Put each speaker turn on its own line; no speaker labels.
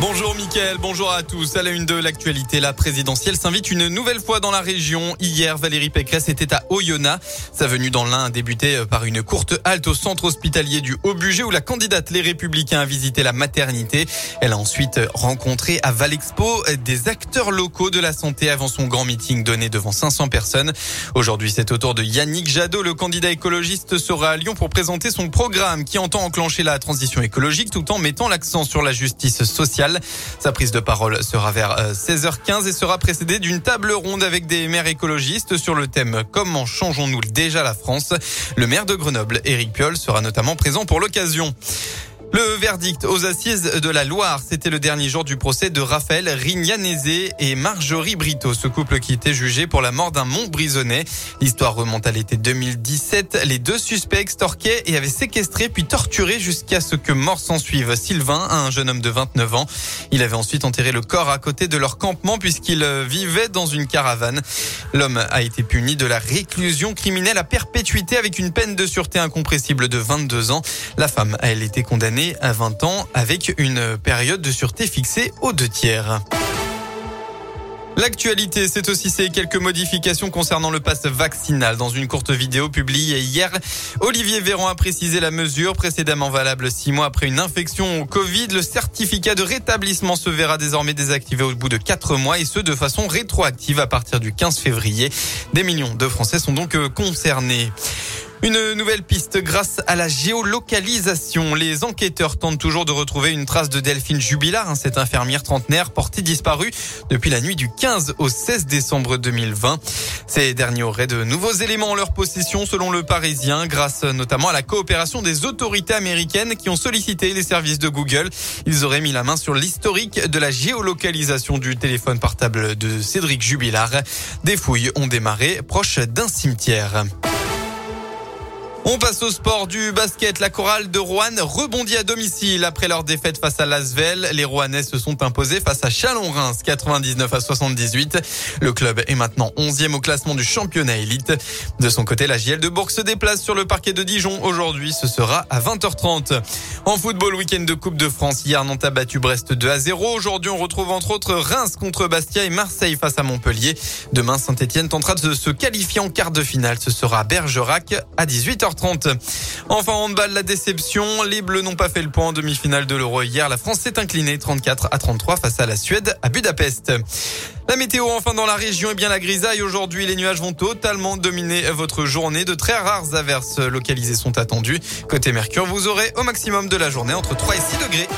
Bonjour Mickaël, bonjour à tous. À la une de l'actualité, la présidentielle s'invite une nouvelle fois dans la région. Hier, Valérie Pécresse était à Oyonnax. Sa venue dans l'Ain a débuté par une courte halte au centre hospitalier du Haut-Bugey où la candidate Les Républicains a visité la maternité. Elle a ensuite rencontré à Valexpo des acteurs locaux de la santé avant son grand meeting donné devant 500 personnes. Aujourd'hui, c'est au tour de Yannick Jadot. Le candidat écologiste sera à Lyon pour présenter son programme qui entend enclencher la transition écologique tout en mettant l'accent sur la justice sociale. Sa prise de parole sera vers 16h15 euh, et sera précédée d'une table ronde avec des maires écologistes sur le thème Comment changeons-nous déjà la France? Le maire de Grenoble, Éric Piolle, sera notamment présent pour l'occasion. Le verdict aux assises de la Loire, c'était le dernier jour du procès de Raphaël Rignanézé et Marjorie Brito, ce couple qui était jugé pour la mort d'un Montbrisonnais. L'histoire remonte à l'été 2017. Les deux suspects extorquaient et avaient séquestré puis torturé jusqu'à ce que mort s'en suive Sylvain, un jeune homme de 29 ans. Il avait ensuite enterré le corps à côté de leur campement puisqu'il vivait dans une caravane. L'homme a été puni de la réclusion criminelle à perpétuité avec une peine de sûreté incompressible de 22 ans. La femme elle été condamnée à 20 ans avec une période de sûreté fixée aux deux tiers. L'actualité, c'est aussi ces quelques modifications concernant le pass vaccinal. Dans une courte vidéo publiée hier, Olivier Véran a précisé la mesure précédemment valable six mois après une infection au Covid. Le certificat de rétablissement se verra désormais désactivé au bout de quatre mois et ce de façon rétroactive à partir du 15 février. Des millions de Français sont donc concernés. Une nouvelle piste grâce à la géolocalisation. Les enquêteurs tentent toujours de retrouver une trace de Delphine Jubilard, hein, cette infirmière trentenaire portée disparue depuis la nuit du 15 au 16 décembre 2020. Ces derniers auraient de nouveaux éléments en leur possession selon le Parisien, grâce notamment à la coopération des autorités américaines qui ont sollicité les services de Google. Ils auraient mis la main sur l'historique de la géolocalisation du téléphone portable de Cédric Jubilard. Des fouilles ont démarré proche d'un cimetière. On passe au sport du basket. La chorale de Rouen rebondit à domicile après leur défaite face à Lasvel. Les Rouennais se sont imposés face à Chalon-Reims 99 à 78. Le club est maintenant 11e au classement du championnat élite. De son côté, la JL de Bourg se déplace sur le parquet de Dijon. Aujourd'hui, ce sera à 20h30. En football, week-end de Coupe de France. Hier, Nantes a battu Brest 2 à 0. Aujourd'hui, on retrouve entre autres Reims contre Bastia et Marseille face à Montpellier. Demain, Saint-Etienne tentera de se qualifier en quart de finale. Ce sera Bergerac à 18h. Enfin, en handball, la déception. Les Bleus n'ont pas fait le point en demi-finale de l'Euro hier. La France s'est inclinée 34 à 33 face à la Suède à Budapest. La météo enfin dans la région est bien la grisaille. Aujourd'hui, les nuages vont totalement dominer votre journée. De très rares averses localisées sont attendues. Côté Mercure, vous aurez au maximum de la journée entre 3 et 6 degrés.